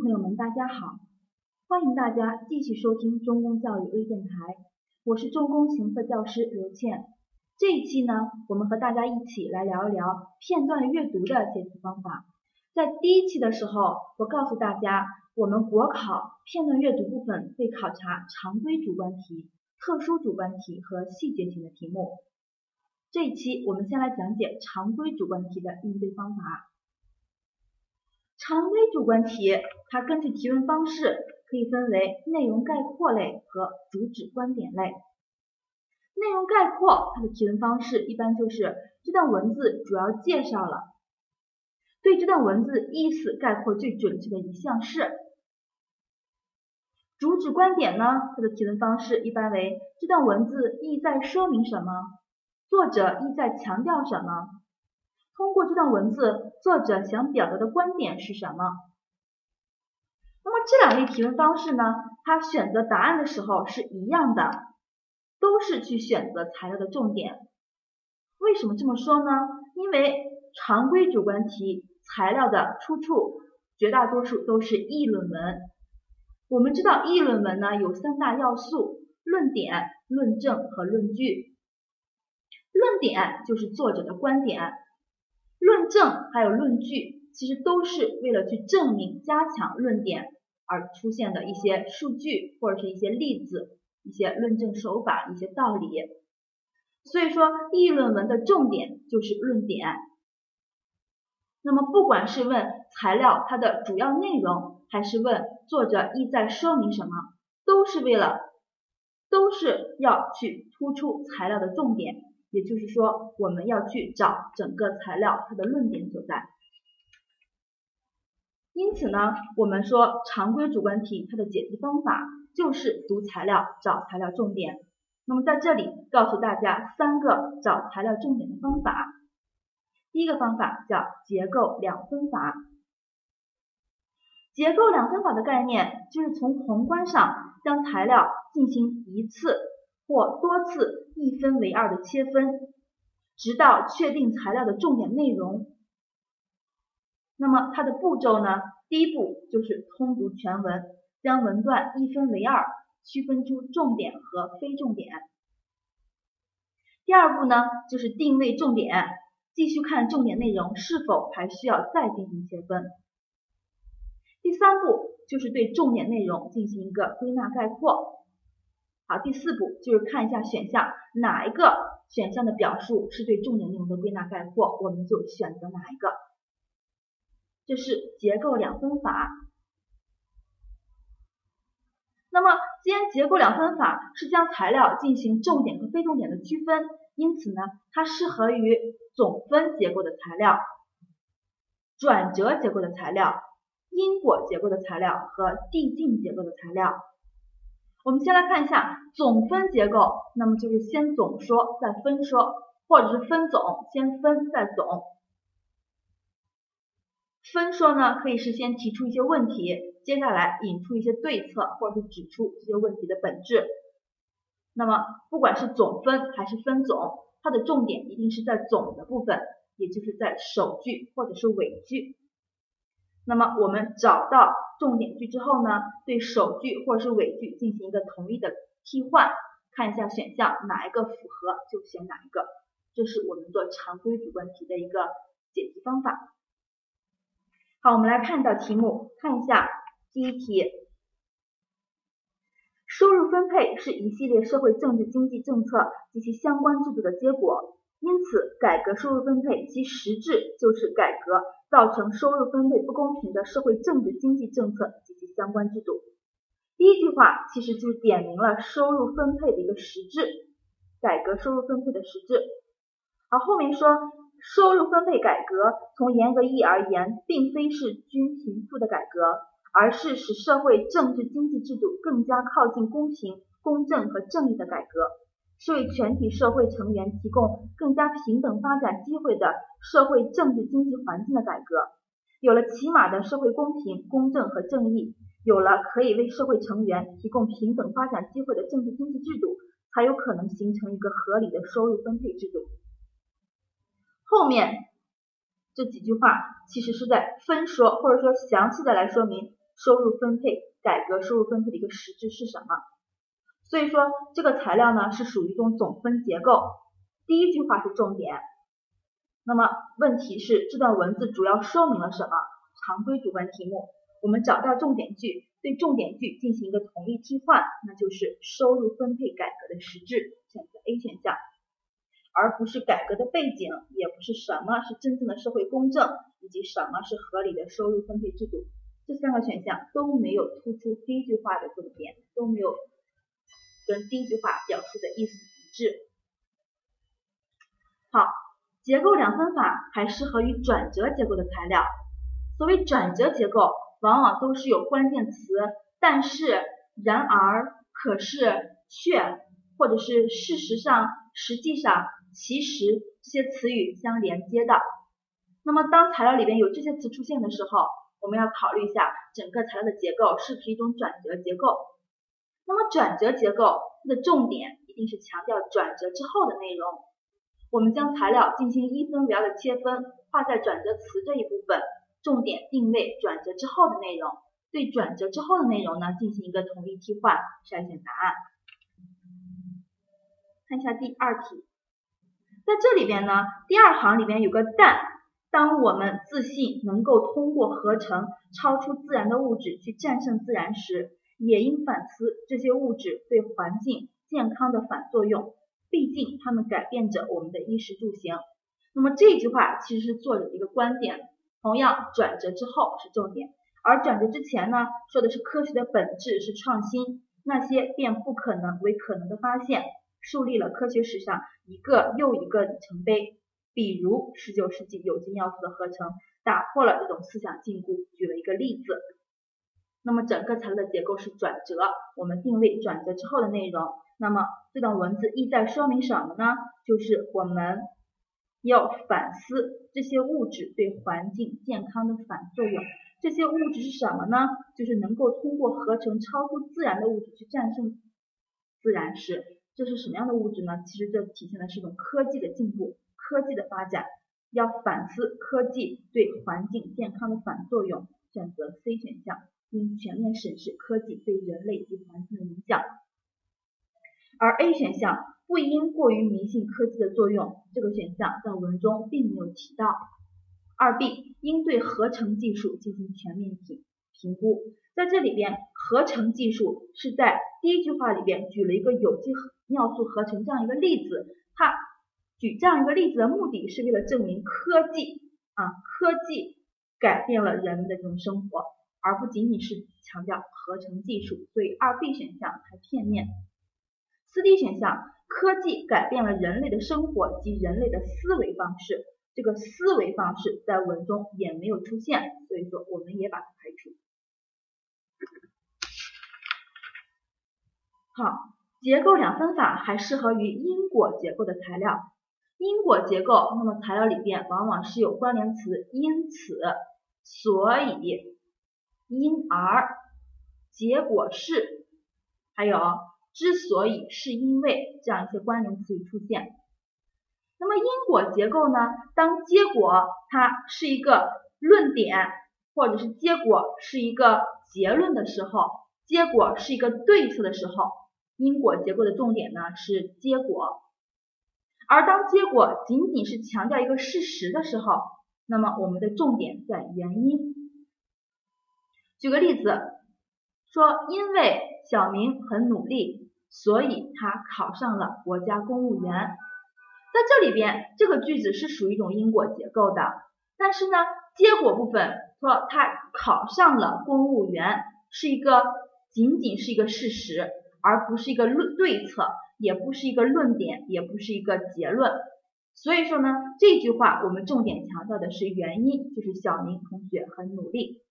朋友们，大家好！欢迎大家继续收听中公教育微电台，我是中公行测教师刘倩。这一期呢，我们和大家一起来聊一聊片段阅读的解题方法。在第一期的时候，我告诉大家，我们国考片段阅读部分会考察常规主观题、特殊主观题和细节型的题目。这一期我们先来讲解常规主观题的应对方法。常规主观题，它根据提问方式可以分为内容概括类和主旨观点类。内容概括，它的提问方式一般就是这段文字主要介绍了对这段文字意思概括最准确的一项是。主旨观点呢，它的提问方式一般为这段文字意在说明什么，作者意在强调什么。通过这段文字，作者想表达的观点是什么？那么这两类提问方式呢？它选择答案的时候是一样的，都是去选择材料的重点。为什么这么说呢？因为常规主观题材料的出处绝大多数都是议论文。我们知道议论文呢有三大要素：论点、论证和论据。论点就是作者的观点。证还有论据，其实都是为了去证明、加强论点而出现的一些数据或者是一些例子、一些论证手法、一些道理。所以说，议论文的重点就是论点。那么，不管是问材料它的主要内容，还是问作者意在说明什么，都是为了，都是要去突出材料的重点。也就是说，我们要去找整个材料它的论点所在。因此呢，我们说常规主观题它的解题方法就是读材料找材料重点。那么在这里告诉大家三个找材料重点的方法。第一个方法叫结构两分法。结构两分法的概念就是从宏观上将材料进行一次。或多次一分为二的切分，直到确定材料的重点内容。那么它的步骤呢？第一步就是通读全文，将文段一分为二，区分出重点和非重点。第二步呢，就是定位重点，继续看重点内容是否还需要再进行切分。第三步就是对重点内容进行一个归纳概括。好，第四步就是看一下选项哪一个选项的表述是对重点内容的归纳概括，我们就选择哪一个。这是结构两分法。那么，既然结构两分法是将材料进行重点和非重点的区分，因此呢，它适合于总分结构的材料、转折结构的材料、因果结构的材料和递进结构的材料。我们先来看一下总分结构，那么就是先总说再分说，或者是分总先分再总。分说呢，可以是先提出一些问题，接下来引出一些对策，或者是指出这些问题的本质。那么不管是总分还是分总，它的重点一定是在总的部分，也就是在首句或者是尾句。那么我们找到重点句之后呢，对首句或者是尾句进行一个统一的替换，看一下选项哪一个符合就选哪一个，这是我们做常规主观题的一个解题方法。好，我们来看到题目，看一下第一题，收入分配是一系列社会政治经济政策及其相关制度的结果，因此改革收入分配其实质就是改革。造成收入分配不公平的社会政治经济政策及其相关制度。第一句话其实就点明了收入分配的一个实质，改革收入分配的实质。而后面说收入分配改革，从严格意义而言，并非是均贫富的改革，而是使社会政治经济制度更加靠近公平、公正和正义的改革。是为全体社会成员提供更加平等发展机会的社会政治经济环境的改革，有了起码的社会公平、公正和正义，有了可以为社会成员提供平等发展机会的政治经济制度，才有可能形成一个合理的收入分配制度。后面这几句话其实是在分说或者说详细的来说明收入分配改革收入分配的一个实质是什么。所以说这个材料呢是属于一种总分结构，第一句话是重点。那么问题是这段文字主要说明了什么？常规主观题目，我们找到重点句，对重点句进行一个同义替换，那就是收入分配改革的实质，选择 A 选项。而不是改革的背景，也不是什么是真正的社会公正，以及什么是合理的收入分配制度，这三个选项都没有突出第一句话的重点，都没有跟第一句话表述的意思一致。好，结构两分法还适合于转折结构的材料。所谓转折结构，往往都是有关键词，但是、然而、可是、却，或者是事实上、实际上。其实这些词语相连接的，那么当材料里边有这些词出现的时候，我们要考虑一下整个材料的结构是不是一种转折结构。那么转折结构它的重点一定是强调转折之后的内容。我们将材料进行一分为二的切分，画在转折词这一部分，重点定位转折之后的内容，对转折之后的内容呢进行一个统一替换，筛选答案。看一下第二题。在这里边呢，第二行里边有个但，当我们自信能够通过合成超出自然的物质去战胜自然时，也应反思这些物质对环境健康的反作用。毕竟它们改变着我们的衣食住行。那么这句话其实是作者的一个观点。同样，转折之后是重点，而转折之前呢，说的是科学的本质是创新，那些变不可能为可能的发现。树立了科学史上一个又一个里程碑，比如十九世纪有机尿素的合成，打破了这种思想禁锢。举了一个例子。那么整个材料的结构是转折，我们定位转折之后的内容。那么这段文字意在说明什么呢？就是我们要反思这些物质对环境健康的反作用。这些物质是什么呢？就是能够通过合成超出自然的物质去战胜自然时。这是什么样的物质呢？其实这体现的是一种科技的进步、科技的发展，要反思科技对环境健康的反作用，选择 C 选项，应全面审视科技对人类及环境的影响。而 A 选项不应过于迷信科技的作用，这个选项在文中并没有提到。二 B 应对合成技术进行全面评评估，在这里边，合成技术是在第一句话里边举了一个有机尿素合成这样一个例子，它举这样一个例子的目的是为了证明科技啊，科技改变了人们的这种生活，而不仅仅是强调合成技术。所以二 B 选项太片面。四 D 选项，科技改变了人类的生活及人类的思维方式，这个思维方式在文中也没有出现，所以说我们也把它排除。好。结构两分法还适合于因果结构的材料。因果结构，那么材料里边往往是有关联词因此、所以、因而、结果是，还有之所以是因为这样一些关联词语出现。那么因果结构呢？当结果它是一个论点，或者是结果是一个结论的时候，结果是一个对策的时候。因果结构的重点呢是结果，而当结果仅仅是强调一个事实的时候，那么我们的重点在原因。举个例子，说因为小明很努力，所以他考上了国家公务员。在这里边，这个句子是属于一种因果结构的，但是呢，结果部分说他考上了公务员是一个仅仅是一个事实。而不是一个论对策，也不是一个论点，也不是一个结论。所以说呢，这句话我们重点强调的是原因，就是小明同学很努力。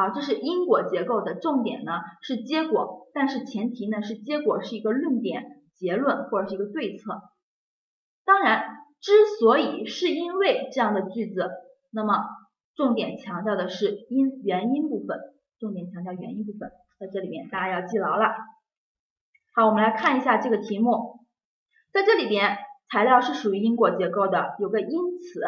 好，这是因果结构的重点呢是结果，但是前提呢是结果是一个论点、结论或者是一个对策。当然，之所以是因为这样的句子，那么重点强调的是因原因部分，重点强调原因部分。在这里面，大家要记牢了。好，我们来看一下这个题目，在这里边，材料是属于因果结构的，有个因此，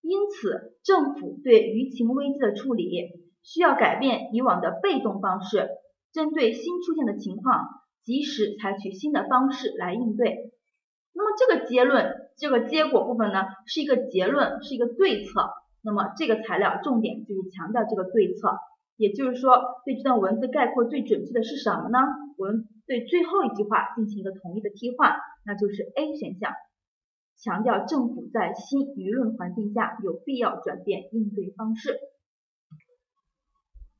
因此政府对舆情危机的处理需要改变以往的被动方式，针对新出现的情况，及时采取新的方式来应对。那么这个结论，这个结果部分呢，是一个结论，是一个对策。那么这个材料重点就是强调这个对策，也就是说，对这段文字概括最准确的是什么呢？我们对最后一句话进行一个统一的替换，那就是 A 选项，强调政府在新舆论环境下有必要转变应对方式。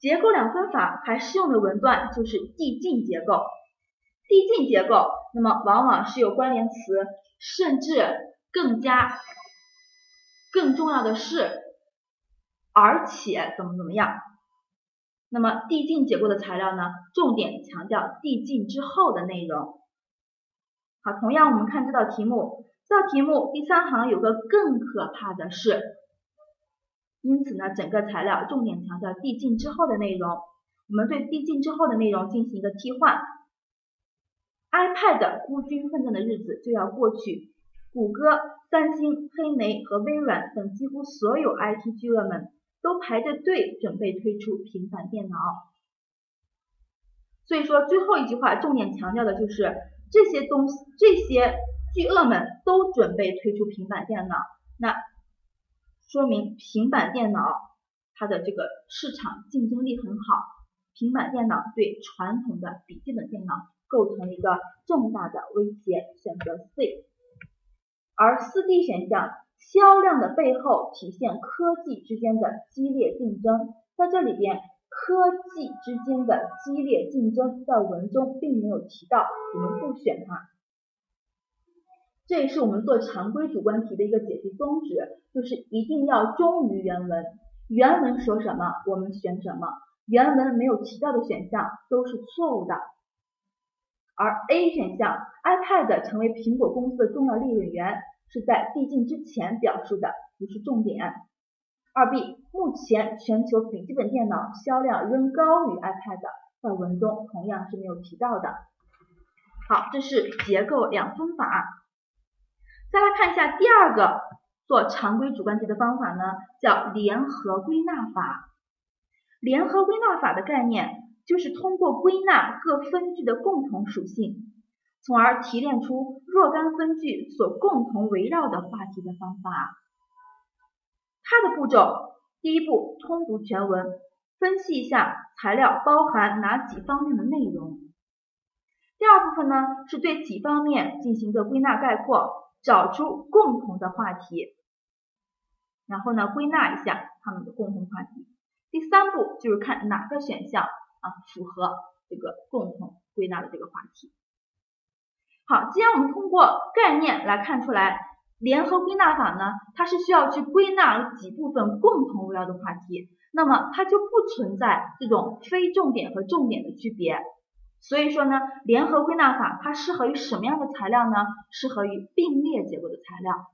结构两分法还适用的文段就是递进结构。递进结构，那么往往是有关联词，甚至更加更重要的是，而且怎么怎么样。那么递进结构的材料呢，重点强调递进之后的内容。好，同样我们看这道题目，这道题目第三行有个更可怕的是，因此呢，整个材料重点强调递进之后的内容。我们对递进之后的内容进行一个替换。iPad 孤军奋战的日子就要过去，谷歌、三星、黑莓和微软等几乎所有 IT 巨鳄们。都排着队准备推出平板电脑，所以说最后一句话重点强调的就是这些东西，这些巨鳄们都准备推出平板电脑，那说明平板电脑它的这个市场竞争力很好，平板电脑对传统的笔记本电脑构成一个重大的威胁，选择 C，而四 D 选项。销量的背后体现科技之间的激烈竞争，在这里边，科技之间的激烈竞争在文中并没有提到，我们不选它。这也是我们做常规主观题的一个解题宗旨，就是一定要忠于原文，原文说什么我们选什么，原文没有提到的选项都是错误的。而 A 选项，iPad 成为苹果公司的重要利润源。是在递进之前表述的，不是重点。二 B，目前全球笔记本电脑销量仍高于 iPad，在文中同样是没有提到的。好，这是结构两分法。再来看一下第二个做常规主观题的方法呢，叫联合归纳法。联合归纳法的概念就是通过归纳各分句的共同属性。从而提炼出若干分句所共同围绕的话题的方法。它的步骤：第一步，通读全文，分析一下材料包含哪几方面的内容。第二部分呢，是对几方面进行个归纳概括，找出共同的话题，然后呢，归纳一下它们的共同话题。第三步就是看哪个选项啊符合这个共同归纳的这个话题。好，既然我们通过概念来看出来，联合归纳法呢，它是需要去归纳几部分共同围绕的话题，那么它就不存在这种非重点和重点的区别。所以说呢，联合归纳法它适合于什么样的材料呢？适合于并列结构的材料，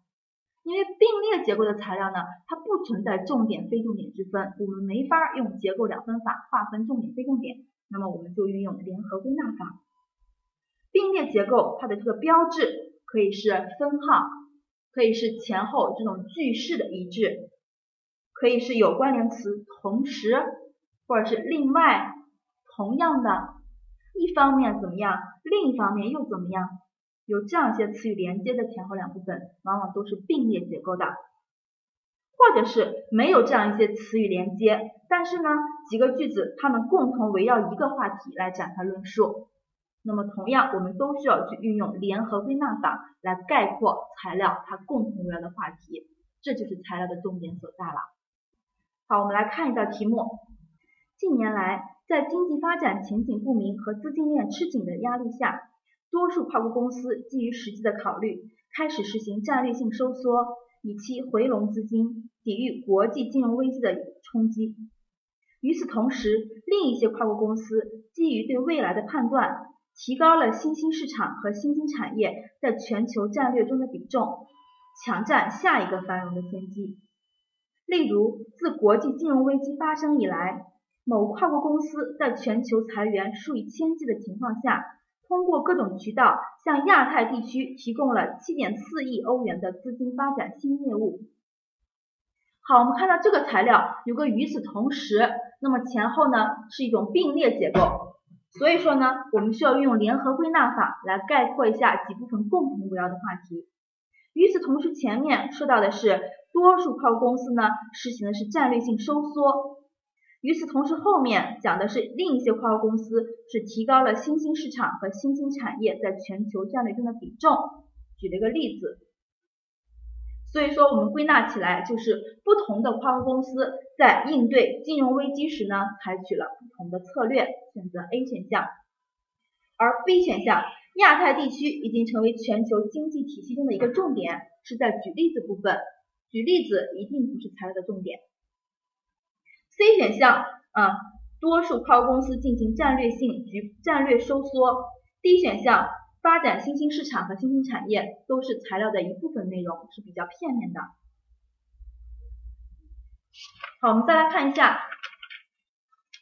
因为并列结构的材料呢，它不存在重点非重点之分，我们没法用结构两分法划分重点非重点，那么我们就运用联合归纳法。并列结构，它的这个标志可以是分号，可以是前后这种句式的一致，可以是有关联词同时，或者是另外、同样的，一方面怎么样，另一方面又怎么样，有这样一些词语连接的前后两部分，往往都是并列结构的，或者是没有这样一些词语连接，但是呢，几个句子它们共同围绕一个话题来展开论述。那么同样，我们都需要去运用联合归纳法来概括材料它共同围绕的话题，这就是材料的重点所在了。好，我们来看一道题目。近年来，在经济发展前景不明和资金链吃紧的压力下，多数跨国公司基于实际的考虑，开始实行战略性收缩，以期回笼资金，抵御国际金融危机的冲击。与此同时，另一些跨国公司基于对未来的判断。提高了新兴市场和新兴产业在全球战略中的比重，抢占下一个繁荣的先机。例如，自国际金融危机发生以来，某跨国公司在全球裁员数以千计的情况下，通过各种渠道向亚太地区提供了7.4亿欧元的资金发展新业务。好，我们看到这个材料有个与此同时，那么前后呢是一种并列结构，所以说呢，我们需要运用联合归纳法来概括一下几部分共同围绕的话题。与此同时，前面说到的是多数跨国公司呢实行的是战略性收缩，与此同时后面讲的是另一些跨国公司是提高了新兴市场和新兴产业在全球战略中的比重。举了一个例子。所以说，我们归纳起来就是不同的跨国公司在应对金融危机时呢，采取了不同的策略，选择 A 选项。而 B 选项，亚太地区已经成为全球经济体系中的一个重点，是在举例子部分。举例子一定不是材料的重点。C 选项，啊，多数跨国公司进行战略性局战略收缩。D 选项。发展新兴市场和新兴产业都是材料的一部分内容，是比较片面的。好，我们再来看一下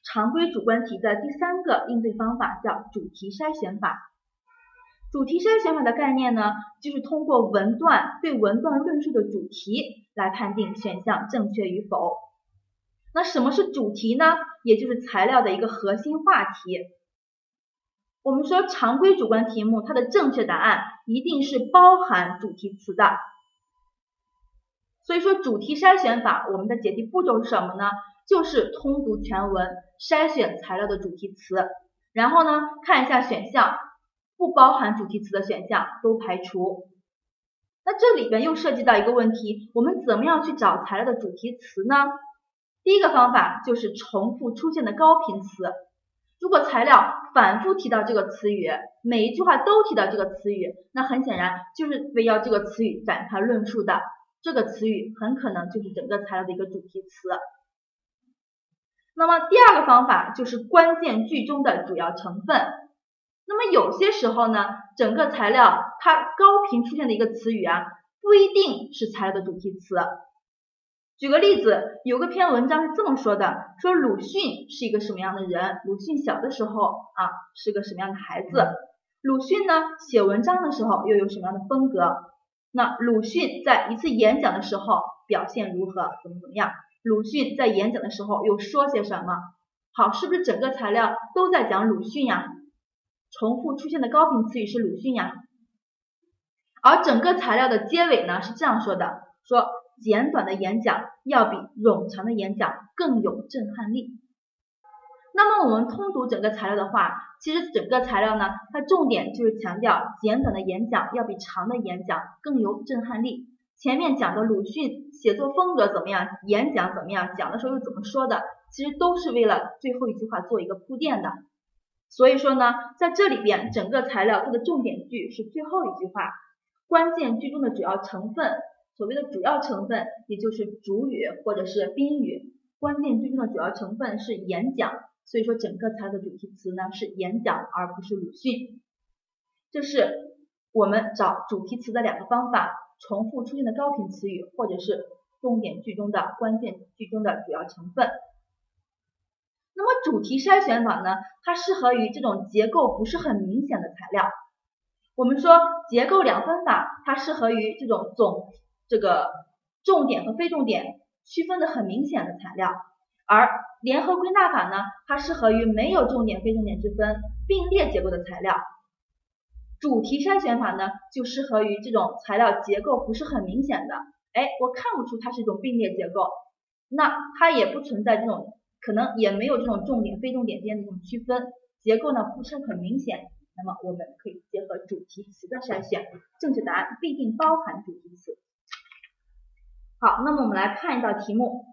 常规主观题的第三个应对方法，叫主题筛选法。主题筛选法的概念呢，就是通过文段对文段论述的主题来判定选项正确与否。那什么是主题呢？也就是材料的一个核心话题。我们说常规主观题目，它的正确答案一定是包含主题词的。所以说主题筛选法，我们的解题步骤是什么呢？就是通读全文，筛选材料的主题词，然后呢看一下选项，不包含主题词的选项都排除。那这里边又涉及到一个问题，我们怎么样去找材料的主题词呢？第一个方法就是重复出现的高频词。如果材料反复提到这个词语，每一句话都提到这个词语，那很显然就是围绕这个词语展开论述的。这个词语很可能就是整个材料的一个主题词。那么第二个方法就是关键句中的主要成分。那么有些时候呢，整个材料它高频出现的一个词语啊，不一定是材料的主题词。举个例子，有个篇文章是这么说的：说鲁迅是一个什么样的人？鲁迅小的时候啊是个什么样的孩子？鲁迅呢写文章的时候又有什么样的风格？那鲁迅在一次演讲的时候表现如何？怎么怎么样？鲁迅在演讲的时候又说些什么？好，是不是整个材料都在讲鲁迅呀？重复出现的高频词语是鲁迅呀。而整个材料的结尾呢是这样说的：说。简短的演讲要比冗长的演讲更有震撼力。那么我们通读整个材料的话，其实整个材料呢，它重点就是强调简短的演讲要比长的演讲更有震撼力。前面讲的鲁迅写作风格怎么样，演讲怎么样，讲的时候又怎么说的，其实都是为了最后一句话做一个铺垫的。所以说呢，在这里边整个材料它的重点句是最后一句话，关键句中的主要成分。所谓的主要成分，也就是主语或者是宾语，关键句中的主要成分是演讲，所以说整个材料的主题词呢是演讲，而不是鲁迅。这是我们找主题词的两个方法：重复出现的高频词语，或者是重点句中的关键句中的主要成分。那么主题筛选法呢，它适合于这种结构不是很明显的材料。我们说结构两分法，它适合于这种总。这个重点和非重点区分的很明显的材料，而联合归纳法呢，它适合于没有重点非重点之分并列结构的材料。主题筛选法呢，就适合于这种材料结构不是很明显的，哎，我看不出它是一种并列结构，那它也不存在这种可能也没有这种重点非重点之间的这种区分，结构呢不是很明显，那么我们可以结合主题词的筛选，正确答案必定包含主题词。好，那么我们来看一道题目。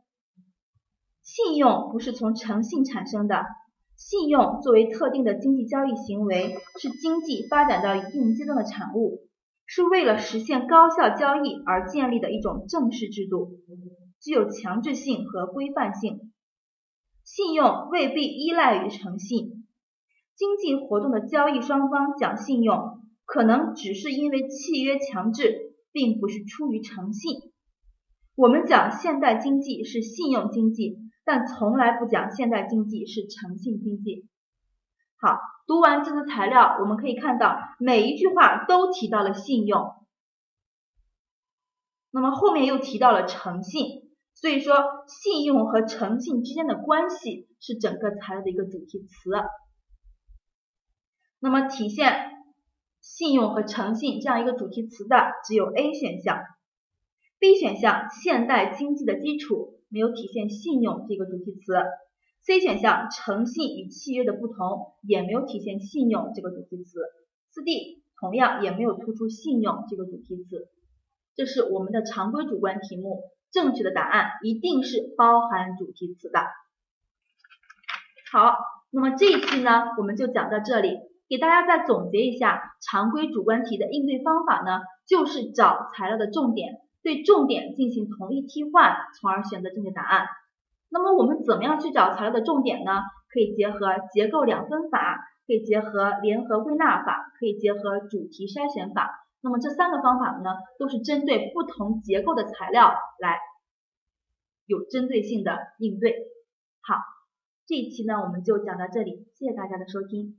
信用不是从诚信产生的，信用作为特定的经济交易行为，是经济发展到一定阶段的产物，是为了实现高效交易而建立的一种正式制度，具有强制性和规范性。信用未必依赖于诚信，经济活动的交易双方讲信用，可能只是因为契约强制，并不是出于诚信。我们讲现代经济是信用经济，但从来不讲现代经济是诚信经济。好，读完这次材料，我们可以看到每一句话都提到了信用，那么后面又提到了诚信，所以说，信用和诚信之间的关系是整个材料的一个主题词。那么，体现信用和诚信这样一个主题词的只有 A 选项，B 选项现代经济的基础没有体现信用这个主题词，C 选项诚信与契约的不同也没有体现信用这个主题词，C、D 同样也没有突出信用这个主题词。这是我们的常规主观题目，正确的答案一定是包含主题词的。好，那么这一期呢，我们就讲到这里。给大家再总结一下常规主观题的应对方法呢，就是找材料的重点，对重点进行同义替换，从而选择正确答案。那么我们怎么样去找材料的重点呢？可以结合结构两分法，可以结合联合归纳法，可以结合主题筛选法。那么这三个方法呢，都是针对不同结构的材料来有针对性的应对。好，这一期呢我们就讲到这里，谢谢大家的收听。